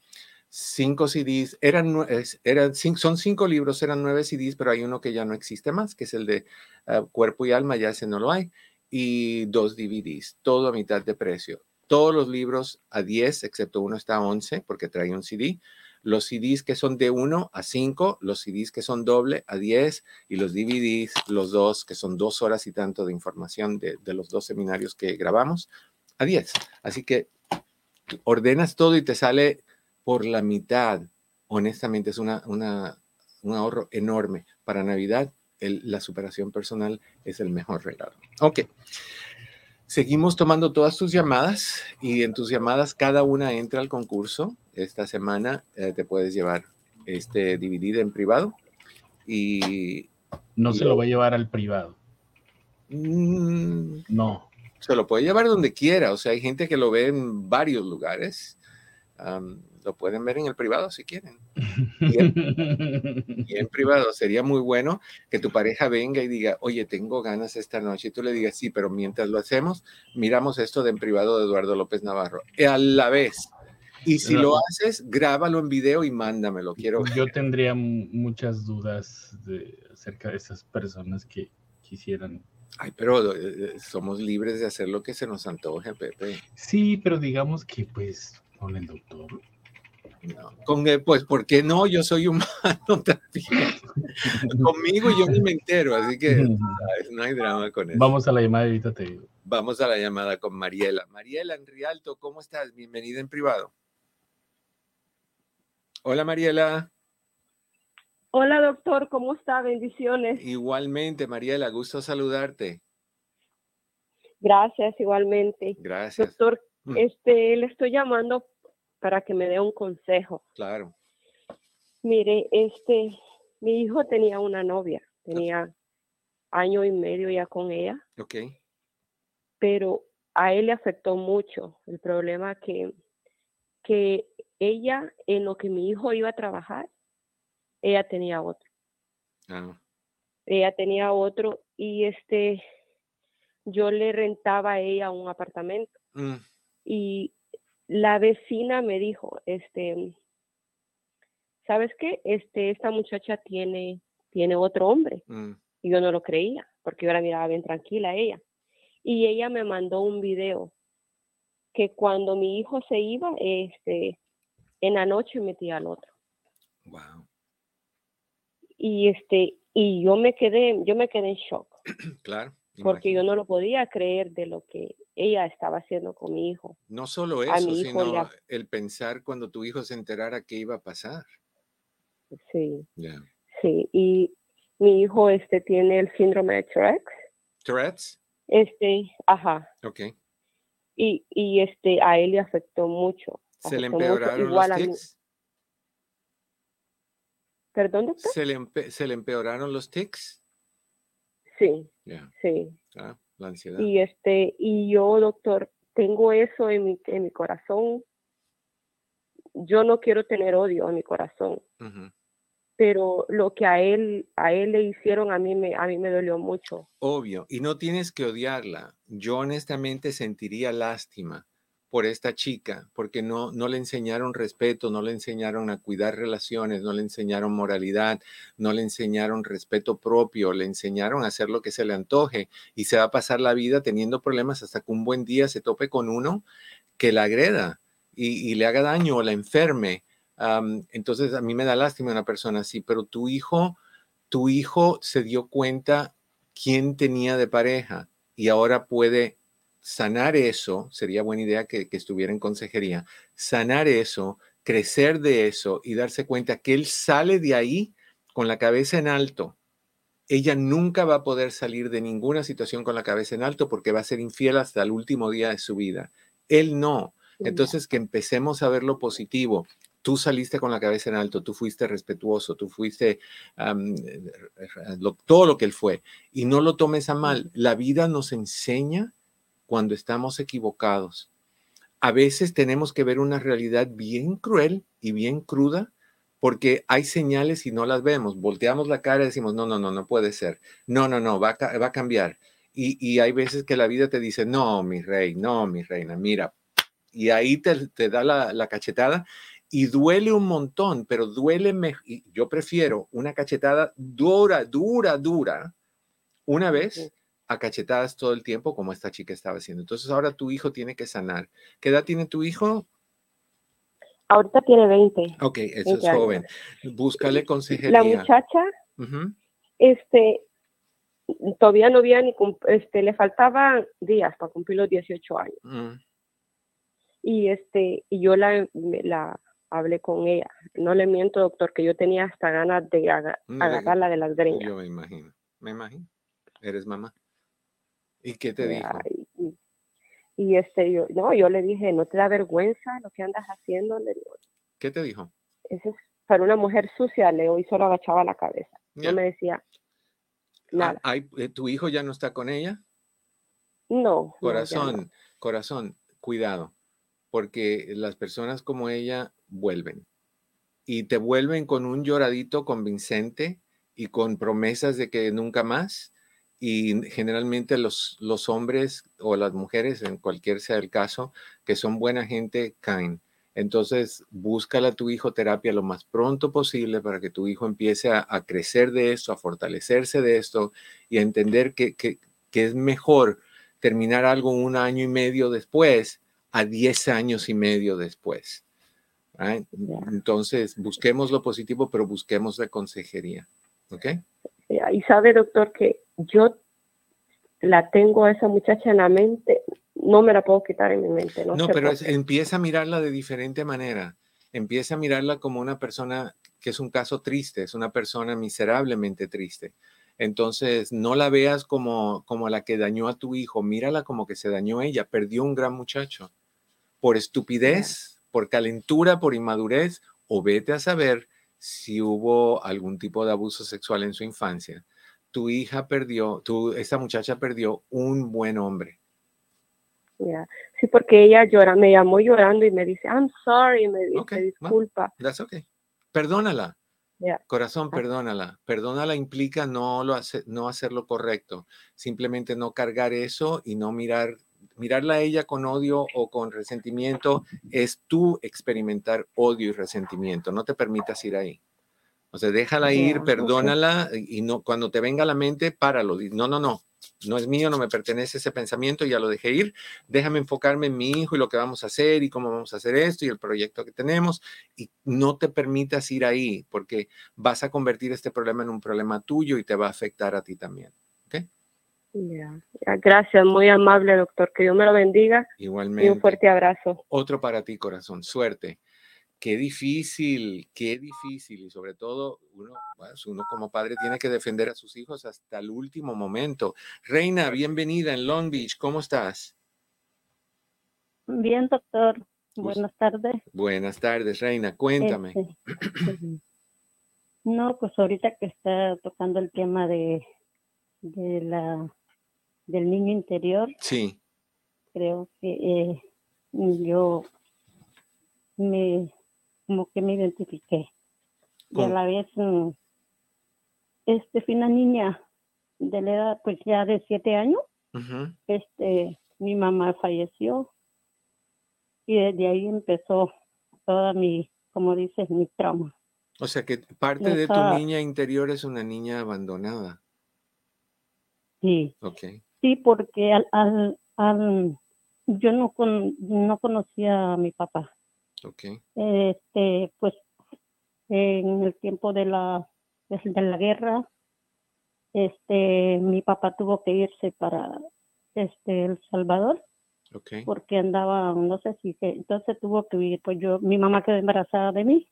cinco CDs, eran, eran, son cinco libros, eran nueve CDs, pero hay uno que ya no existe más, que es el de ah, Cuerpo y Alma, ya ese no lo hay, y dos DVDs, todo a mitad de precio. Todos los libros a 10, excepto uno está a 11 porque trae un CD. Los CDs que son de 1 a 5, los CDs que son doble a 10 y los DVDs, los dos que son dos horas y tanto de información de, los dos seminarios que grabamos, a 10. Así que ordenas todo y te sale por la mitad. Honestamente, es una, una, un ahorro enorme. Para Navidad, la superación personal es el mejor regalo. Ok. Seguimos tomando todas tus llamadas y en tus llamadas cada una entra al concurso. Esta semana eh, te puedes llevar este dividido en privado y... No se lo va a llevar al privado. Mm, no. Se lo puede llevar donde quiera. O sea, hay gente que lo ve en varios lugares lo pueden ver en el privado si quieren. <laughs> Y en, privado sería muy bueno que tu pareja venga y diga, oye, tengo ganas esta noche. Y tú le digas, sí, pero mientras lo hacemos, miramos esto de en privado de Eduardo López Navarro. A la vez. Y si lo haces, grábalo en video y mándamelo. Quiero. Yo tendría muchas dudas de, acerca de esas personas que quisieran Ay, pero eh, eh, somos libres de hacer lo que se nos antoje, Pepe. Sí, pero digamos que pues con el doctor con, pues, ¿por qué no? Yo soy humano <laughs> también. Conmigo yo ni me entero, así que no hay drama con eso. Vamos a la llamada, ahorita te digo. Vamos a la llamada con Mariela. Mariela en Rialto, ¿cómo estás? Bienvenida en privado. Hola, Mariela. Hola, doctor, ¿cómo está? Bendiciones. Igualmente, Mariela, gusto saludarte. Gracias, igualmente. Gracias. Doctor, mm. este, le estoy llamando para que me dé un consejo. Claro. Mire, este, mi hijo tenía una novia, tenía año y medio ya con ella. Ok. Pero a él le afectó mucho el problema que, que ella, en lo que mi hijo iba a trabajar, ella tenía otro. Ah. Ella tenía otro y este, yo le rentaba a ella un apartamento. Mm. Y la vecina me dijo, este, ¿sabes qué? Este, esta muchacha tiene, tiene otro hombre. Mm. Y yo no lo creía, porque yo la miraba bien tranquila ella. Y ella me mandó un video que cuando mi hijo se iba, este, en la noche metía al otro. Wow. Y este, y yo me quedé, yo me quedé en shock. <clears throat> claro. Porque yo no lo podía creer de lo que ella estaba haciendo con mi hijo. No solo eso, sino el pensar cuando tu hijo se enterara qué iba a pasar. Sí. Sí, y mi hijo este tiene el síndrome de Tourette's. Tourette's? Este, ajá. Ok. Y, y este, a él le afectó mucho. ¿Se le empeoraron los tics? ¿Perdón, doctor? ¿Se le, ¿Se le empeoraron los tics? Sí. Sí. Ah, la ansiedad. Y este, y yo, doctor, tengo eso en mi, en mi corazón. Yo no quiero tener odio en mi corazón. Pero lo que a él, a él le hicieron, a mí me, a mí me dolió mucho. Obvio, y no tienes que odiarla. Yo honestamente sentiría lástima por esta chica, porque no, no le enseñaron respeto, no le enseñaron a cuidar relaciones, no le enseñaron moralidad, no le enseñaron respeto propio, le enseñaron a hacer lo que se le antoje y se va a pasar la vida teniendo problemas hasta que un buen día se tope con uno que la agreda y, le haga daño o la enferme. entonces a mí me da lástima una persona así, pero tu hijo, tu hijo se dio cuenta quién tenía de pareja y ahora puede sanar eso, sería buena idea que, estuviera en consejería, sanar eso, crecer de eso y darse cuenta que él sale de ahí con la cabeza en alto. Ella nunca va a poder salir de ninguna situación con la cabeza en alto porque va a ser infiel hasta el último día de su vida. Él no. Entonces, que empecemos a ver lo positivo. Tú saliste con la cabeza en alto, tú fuiste respetuoso, tú fuiste todo lo que él fue. Y no lo tomes a mal. La vida nos enseña cuando estamos equivocados. A veces tenemos que ver una realidad bien cruel y bien cruda porque hay señales y no las vemos. Volteamos la cara y decimos, no, no, no, no puede ser. No, no, no, va a, cambiar. Y, hay veces que la vida te dice, no, mi rey, no, mi reina, mira. Y ahí te, da la, la, cachetada y duele un montón, pero duele, yo prefiero una cachetada dura, dura, dura, una vez a cachetadas todo el tiempo como esta chica estaba haciendo. Entonces ahora tu hijo tiene que sanar. ¿Qué edad tiene tu hijo? Ahorita tiene 20. Ok, eso es joven. Búscale consejería. La muchacha, este, todavía no había ni, este, le faltaban días para cumplir los 18 años. Mm. y este y yo la, la hablé con ella. No le miento, doctor, que yo tenía hasta ganas de agarrarla de las greñas. Yo me imagino, me imagino. Eres mamá. ¿Y qué te dijo? Y, este, yo, no, yo le dije, ¿no te da vergüenza lo que andas haciendo? Le digo, ¿Qué te dijo? Eso es para una mujer sucia, Leo, y solo agachaba la cabeza. No me decía ah, nada. Eh, ¿Tu hijo ya no está con ella? No. Corazón, corazón, cuidado, porque las personas como ella vuelven y te vuelven con un lloradito convincente y con promesas de que nunca más. Y generalmente los, los hombres o las mujeres, en cualquier sea el caso, que son buena gente, caen. Entonces, búscala a tu hijo terapia lo más pronto posible para que tu hijo empiece a, crecer de esto, a fortalecerse de esto y a entender que, que, que es mejor terminar algo un año y medio después a diez años y medio después. Entonces, busquemos lo positivo, pero busquemos la consejería. ¿Ok? Y sabe, doctor, que yo la tengo a esa muchacha en la mente, no me la puedo quitar en mi mente. No, no pero empieza a mirarla de diferente manera. Empieza a mirarla como una persona que es un caso triste, es una persona miserablemente triste. Entonces, no la veas como, como la que dañó a tu hijo, mírala como que se dañó ella, perdió un gran muchacho. Por estupidez, por calentura, por inmadurez, o vete a saber si hubo algún tipo de abuso sexual en su infancia. Tu hija perdió, tu, esta muchacha perdió un buen hombre. Sí, porque ella llora, me llamó llorando y me dice, I'm sorry, me dice, disculpa. that's okay. Perdónala. Corazón, perdónala. Perdónala implica no, lo hace, no hacer lo correcto. Simplemente no cargar eso y no mirar, mirarla a ella con odio o con resentimiento es tú experimentar odio y resentimiento. No te permitas ir ahí. O sea, déjala ir, perdónala y no, cuando te venga a la mente, páralo. No, no, no no es mío, no me pertenece ese pensamiento, ya lo dejé ir, déjame enfocarme en mi hijo y lo que vamos a hacer y cómo vamos a hacer esto y el proyecto que tenemos y no te permitas ir ahí porque vas a convertir este problema en un problema tuyo y te va a afectar a ti también. ¿Ok? Gracias, muy amable doctor, que Dios me lo bendiga. Igualmente. Y un fuerte abrazo. Otro para ti, corazón, suerte qué difícil, qué difícil. Y sobre todo, uno, pues, uno como padre tiene que defender a sus hijos hasta el último momento. Reina, bienvenida en Long Beach. ¿Cómo estás? Bien, doctor. Buenas tardes. Buenas tardes, Reina. Cuéntame. Este, no, pues ahorita que está tocando el tema de, de la del niño interior. Sí. Creo que eh, yo me como que me identifiqué. Y a la vez, mm, este, fui una niña de la edad, pues ya de siete años. Este, mi mamá falleció y desde ahí empezó toda mi, como dices, mi trauma. O sea que parte de tu niña interior es una niña abandonada. Sí. Okay. Sí, porque al, al, al yo no, con, no conocía a mi papá. Okay. Este, pues en el tiempo de la, de la guerra, este, mi papá tuvo que irse para este, El Salvador. Okay. Porque andaba, no sé si, que, entonces tuvo que ir, pues yo, mi mamá quedó embarazada de mí.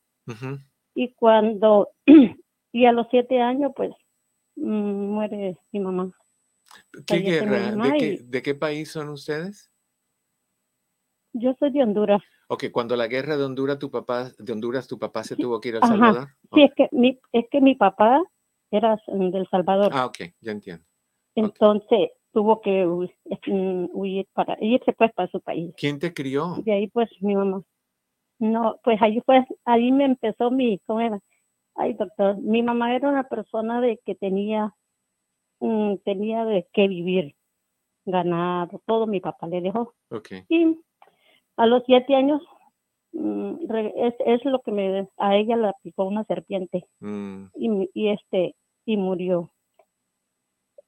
Y cuando, <clears throat> y a los siete años, pues, mm, muere mi mamá. ¿Qué guerra? ¿De, qué, ¿De qué país son ustedes? Yo soy de Honduras. Ok, cuando la guerra de Honduras, tu papá, de Honduras, tu papá se tuvo que ir a El Salvador. Sí, es que mi, es que mi papá era del Salvador. Ah, ok, ya entiendo. Entonces tuvo que mm, huir para irse pues para su país. ¿Quién te crió? De ahí pues mi mamá. No, pues ahí pues ahí me empezó mi, ¿cómo era? Ay, doctor, mi mamá era una persona de que tenía mm, tenía de qué vivir, ganado, todo mi papá le dejó. Okay. Y a los siete años mm, es, es, lo que me a ella la picó una serpiente. Mm. y, y, este y murió.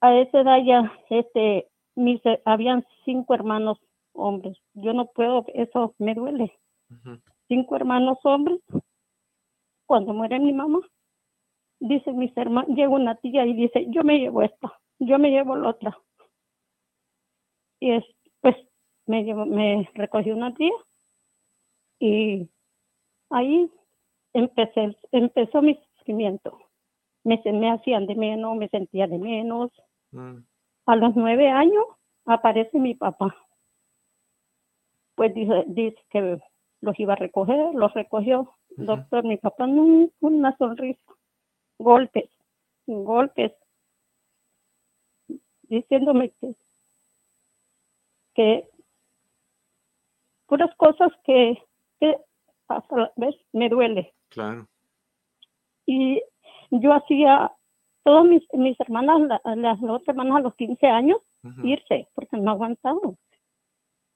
A esa edad ya este mis habían cinco hermanos hombres. Yo no puedo eso me duele. Cinco hermanos hombres cuando muere mi mamá dice mis hermanos llega una tía y dice yo me llevo esta yo me llevo la otra y es me, me recogió una tía Y ahí empecé, empezó mi sufrimiento. Me, me hacían de menos, me sentía de menos. Mm. A los nueve años aparece mi papá. Pues dice, dice que los iba a recoger, los recogió. Doctor, mi papá no, una sonrisa, golpes, golpes, diciéndome que, que puras cosas que, hasta me duele. Claro. Y yo hacía, todas mis, mis hermanas, las, otras hermanas a los 15 años, irse, porque no aguantaba.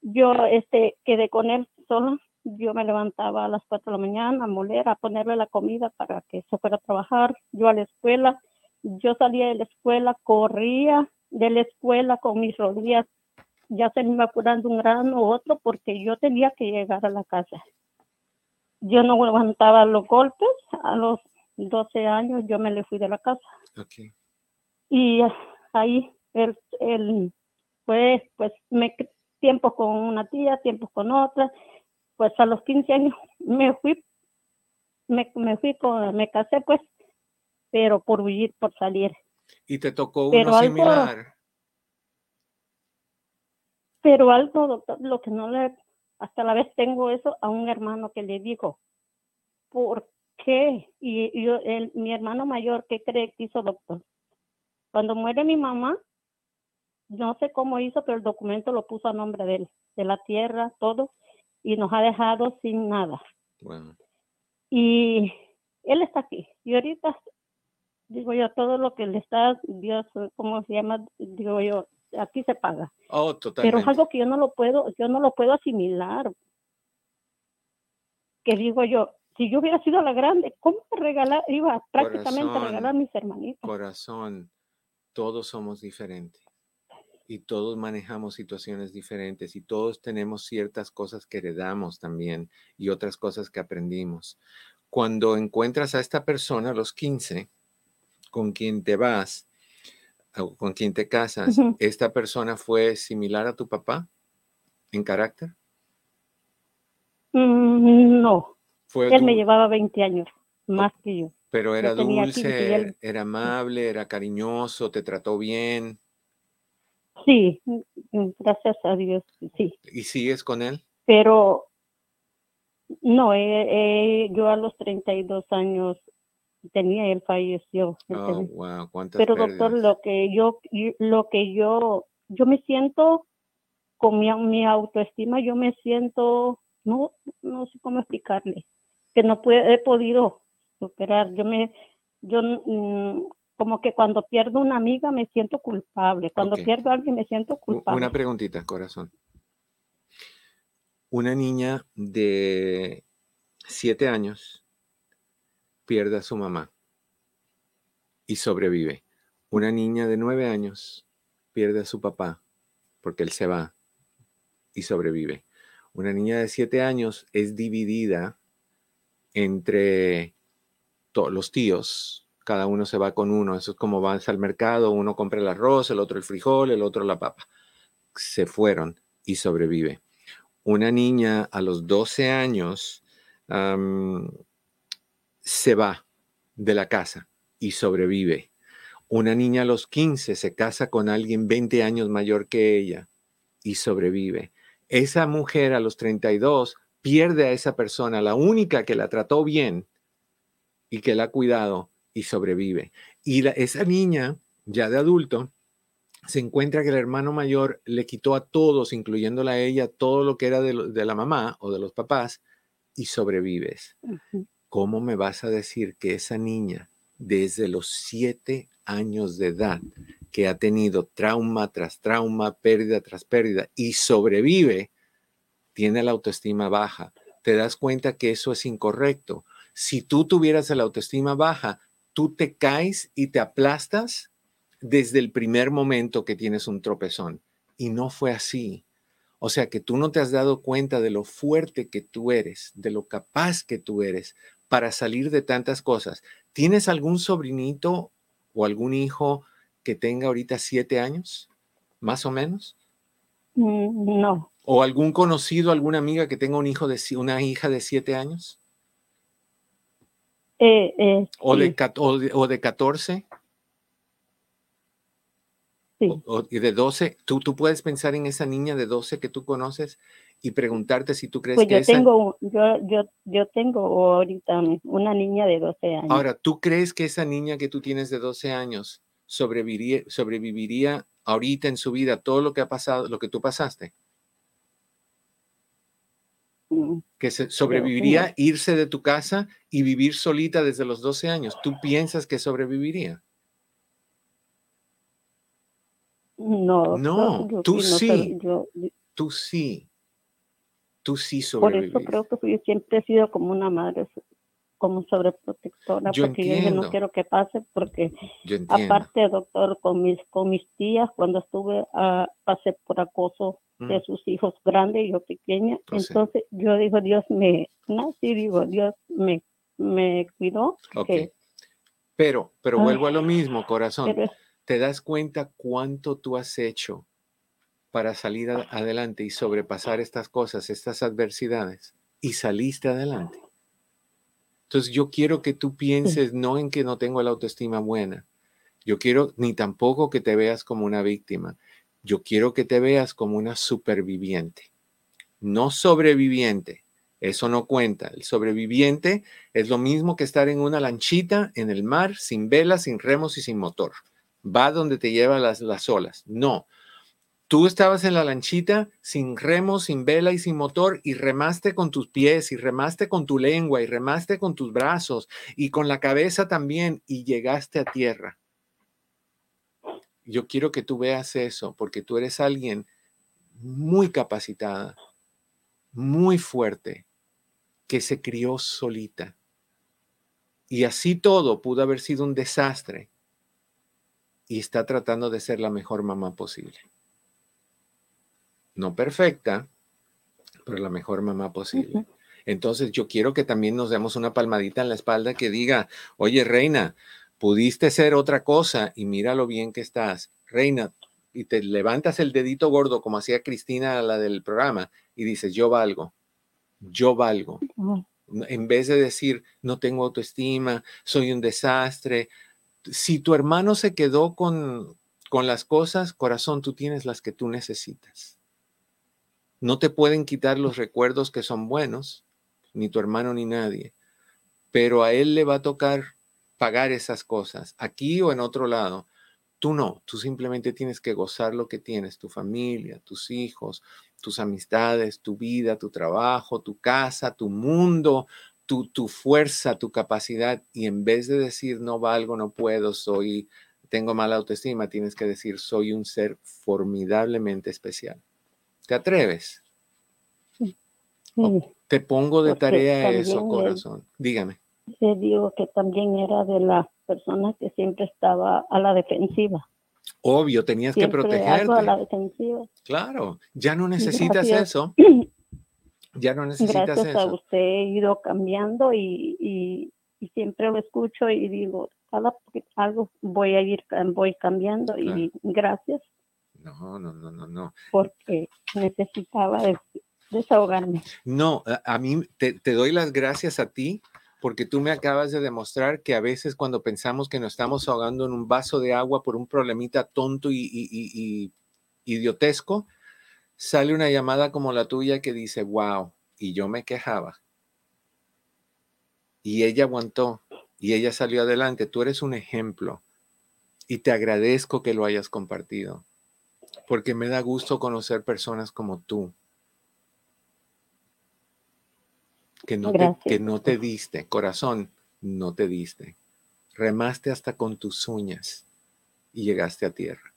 Yo este, quedé con él sola yo me levantaba a las 4 de la mañana a moler, a ponerle la comida para que se fuera a trabajar. Yo a la escuela, yo salía de la escuela, corría de la escuela con mis rodillas, ya se me iba curando un grano u otro porque yo tenía que llegar a la casa. Yo no levantaba los golpes, a los 12 años yo me le fui de la casa. Y ahí él, él pues, pues me tiempo con una tía, tiempo con otra, pues a los 15 años me fui, me, me fui con, me casé pues, pero por huir, por salir. ¿Y te tocó uno similar? Pero algo, doctor, lo que no le, hasta la vez tengo eso a un hermano que le digo, ¿por qué? Y yo, el, mi hermano mayor, ¿qué cree que hizo, doctor? Cuando muere mi mamá, no sé cómo hizo, pero el documento lo puso a nombre de él, de la tierra, todo, y nos ha dejado sin nada. Y él está aquí. Y ahorita, digo yo, todo lo que le está, Dios, ¿cómo se llama? Digo yo, aquí se paga. Oh, Pero es algo que yo no lo puedo, yo no lo puedo asimilar. Que digo yo, si yo hubiera sido la grande, ¿cómo regalar? Iba prácticamente a regalar a mis hermanitos. Corazón, todos somos diferentes y todos manejamos situaciones diferentes y todos tenemos ciertas cosas que heredamos también y otras cosas que aprendimos. Cuando encuentras a esta persona los 15 con quien te vas con quien te casas, ¿esta persona fue similar a tu papá en carácter? Mm, no. él me llevaba 20 años más que yo. Pero era dulce, era amable, era cariñoso, te trató bien. Sí, mm, gracias a Dios, sí. ¿Y sigues con él? Pero no, eh, eh, yo a los 32 años tenía, él falleció. Oh, wow, ¿cuántas Pero doctor, lo que yo, lo que yo, yo me siento con mi, mi autoestima, yo me siento, no, no sé cómo explicarle, que no puede, he podido superar. Yo me, yo mm, como que cuando pierdo una amiga me siento culpable, cuando pierdo a alguien me siento culpable. Una preguntita, corazón. Una niña de siete años pierde a su mamá y sobrevive. Una niña de nueve años pierde a su papá porque él se va y sobrevive. Una niña de siete años es dividida entre los tíos, cada uno se va con uno. Eso es como vas al mercado, uno compra el arroz, el otro el frijol, el otro la papa. Se fueron y sobrevive. Una niña a los 12 años se va de la casa y sobrevive. Una niña a los 15 se casa con alguien 20 años mayor que ella y sobrevive. Esa mujer a los 32 pierde a esa persona, la única que la trató bien y que la ha cuidado, y sobrevive. Y esa niña, ya de adulto, se encuentra que el hermano mayor le quitó a todos, incluyéndola a ella, todo lo que era de, la mamá o de los papás, y sobrevives. ¿Cómo me vas a decir que esa niña, desde los siete años de edad, que ha tenido trauma tras trauma, pérdida tras pérdida, y sobrevive, tiene la autoestima baja? Te das cuenta que eso es incorrecto. Si tú tuvieras la autoestima baja, tú te caes y te aplastas desde el primer momento que tienes un tropezón. Y no fue así. O sea que tú no te has dado cuenta de lo fuerte que tú eres, de lo capaz que tú eres para salir de tantas cosas. ¿Tienes algún sobrinito o algún hijo que tenga ahorita siete años, más o menos? Mm, no. ¿O algún conocido, alguna amiga que tenga un hijo de una hija de siete años? Eh, eh, ¿O, de, o, de, 14? Sí. O, y de 12, ¿tú, tú puedes pensar en esa niña de 12 que tú conoces y preguntarte si tú crees pues que yo esa... tengo yo yo yo tengo ahorita una niña de 12 años. Ahora, ¿tú crees que esa niña que tú tienes de 12 años sobreviviría sobreviviría ahorita en su vida todo lo que ha pasado, lo que tú pasaste? que se sobreviviría irse de tu casa y vivir solita desde los 12 años. ¿Tú piensas que sobreviviría? No, no, tú sí. tú sí. Tú sí sobrevivirías. Por eso creo que yo siempre he sido como una madre como sobreprotectora porque yo no quiero que pase porque aparte doctor con mis con mis tías cuando estuve uh, pasé por acoso de mm. sus hijos grandes y yo pequeña pues entonces yo digo Dios me nací digo Dios me me cuidó pero pero vuelvo a lo mismo corazón. Te das cuenta cuánto tú has hecho para salir adelante y sobrepasar estas cosas estas adversidades y saliste adelante entonces yo quiero que tú pienses no en que no tengo la autoestima buena. Yo quiero ni tampoco que te veas como una víctima. Yo quiero que te veas como una superviviente, no sobreviviente. Eso no cuenta. El sobreviviente es lo mismo que estar en una lanchita en el mar, sin velas, sin remos y sin motor. Va donde te lleva las, las olas. No, Tú estabas en la lanchita sin remos, sin vela y sin motor y remaste con tus pies y remaste con tu lengua y remaste con tus brazos y con la cabeza también y llegaste a tierra. Yo quiero que tú veas eso porque tú eres alguien muy capacitada, muy fuerte, que se crió solita. Y así todo pudo haber sido un desastre y está tratando de ser la mejor mamá posible no perfecta, pero la mejor mamá posible. Entonces yo quiero que también nos demos una palmadita en la espalda que diga, oye, reina, pudiste ser otra cosa y mira lo bien que estás. Reina, y te levantas el dedito gordo como hacía Cristina, la del programa, y dices, yo valgo, yo valgo. En vez de decir, no tengo autoestima, soy un desastre. Si tu hermano se quedó con, con las cosas, corazón, tú tienes las que tú necesitas. No te pueden quitar los recuerdos que son buenos, ni tu hermano ni nadie, pero a él le va a tocar pagar esas cosas, aquí o en otro lado. Tú no, tú simplemente tienes que gozar lo que tienes, tu familia, tus hijos, tus amistades, tu vida, tu trabajo, tu casa, tu mundo, tu, tu fuerza, tu capacidad. Y en vez de decir no valgo, no puedo, soy, tengo mala autoestima, tienes que decir soy un ser formidablemente especial. ¿Te atreves? Te pongo de tarea eso, corazón. Dígame. Te digo que también era de las personas que siempre estaba a la defensiva. Obvio, tenías que protegerte. A la defensiva. Claro, ya no necesitas eso. <clears throat> Ya no necesitas Gracias eso. a usted he ido cambiando y, y, siempre lo escucho y digo, cada algo voy a ir voy cambiando y gracias. No, no, no, no, no. Porque necesitaba desahogarme. No, a, mí te, doy las gracias a ti porque tú me acabas de demostrar que a veces cuando pensamos que nos estamos ahogando en un vaso de agua por un problemita tonto y, y idiotesco, sale una llamada como la tuya que dice, wow, y yo me quejaba. Y ella aguantó y ella salió adelante. Tú eres un ejemplo y te agradezco que lo hayas compartido porque me da gusto conocer personas como tú. Que no, te, que no te diste, corazón, no te diste. Remaste hasta con tus uñas y llegaste a tierra.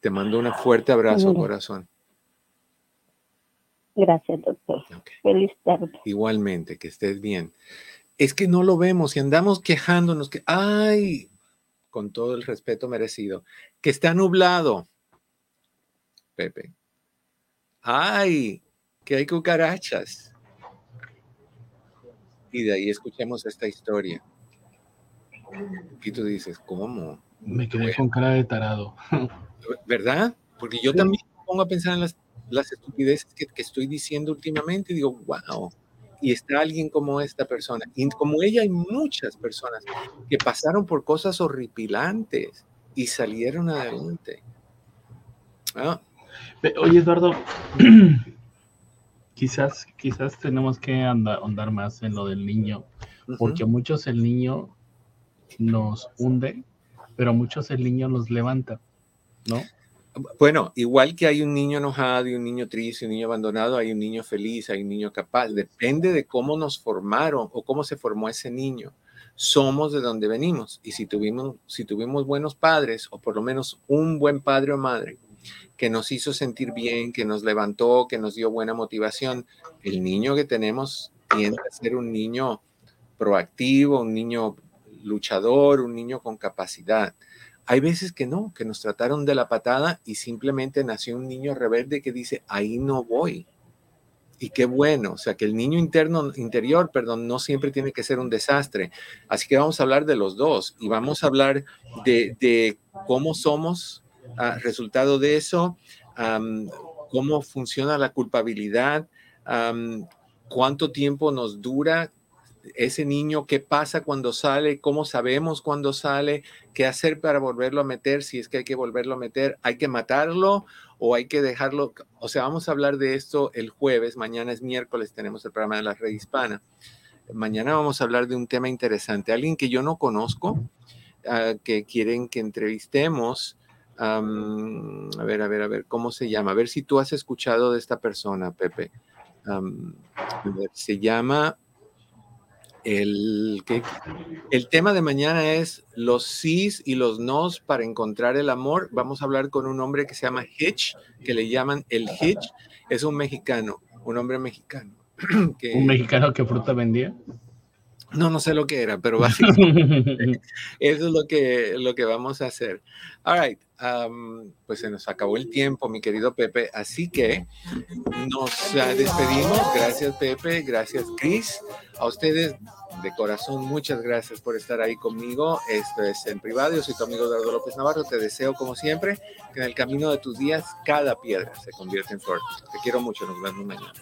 Te mando un fuerte abrazo, corazón. Gracias, doctor. Feliz tarde. Igualmente, que estés bien. Es que no lo vemos y andamos quejándonos que, ay, con todo el respeto merecido, que está nublado, Pepe. ¡Ay! Que hay cucarachas. Y de ahí escuchemos esta historia. Y tú dices, ¿cómo? Me quedé con cara de tarado. <laughs> ¿Verdad? Porque yo también me pongo a pensar en las las estupideces que, que estoy diciendo últimamente y digo, wow, y está alguien como esta persona. Y como ella hay muchas personas que pasaron por cosas horripilantes y salieron adelante. ¿Ah? Oye, Eduardo, <clears throat> quizás, quizás tenemos que andar, más en lo del niño, porque a muchos el niño nos hunde, pero a muchos el niño nos levanta, ¿no? Bueno, igual que hay un niño enojado y un niño triste, un niño abandonado, hay un niño feliz, hay un niño capaz. Depende de cómo nos formaron o cómo se formó ese niño. Somos de donde venimos. Y si tuvimos, si tuvimos buenos padres, o por lo menos un buen padre o madre, que nos hizo sentir bien, que nos levantó, que nos dio buena motivación, el niño que tenemos tiende a ser un niño proactivo, un niño luchador, un niño con capacidad. Hay veces que no, que nos trataron de la patada y simplemente nació un niño rebelde que dice, ahí no voy. Y qué bueno, o sea, que el niño interno, interior, perdón, no siempre tiene que ser un desastre. Así que vamos a hablar de los dos y vamos a hablar de, cómo somos, ah, resultado de eso, cómo funciona la culpabilidad, cuánto tiempo nos dura ese niño, qué pasa cuando sale, cómo sabemos cuando sale, qué hacer para volverlo a meter, si es que hay que volverlo a meter, hay que matarlo o hay que dejarlo. O sea, vamos a hablar de esto el jueves, mañana es miércoles, tenemos el programa de la red hispana. Mañana vamos a hablar de un tema interesante, alguien que yo no conozco, ah, que quieren que entrevistemos. A ver, a ver, a ver, ¿cómo se llama? A ver si tú has escuchado de esta persona, Pepe. se llama el, el tema de mañana es los sís y los nos para encontrar el amor. Vamos a hablar con un hombre que se llama Hitch, que le llaman el Hitch. Es un mexicano, un hombre mexicano. <clears throat> ¿Un mexicano que fruta vendía? No, no sé lo que era, pero <laughs> básicamente eso es lo que, lo que vamos a hacer. All right, pues se nos acabó el tiempo, mi querido Pepe, así que nos despedimos. Gracias, Pepe, gracias, Chris. A ustedes de corazón, muchas gracias por estar ahí conmigo. Esto es en privado. Yo soy tu amigo Eduardo López Navarro. Te deseo, como siempre, que en el camino de tus días cada piedra se convierta en flor. Te quiero mucho. Nos vemos mañana.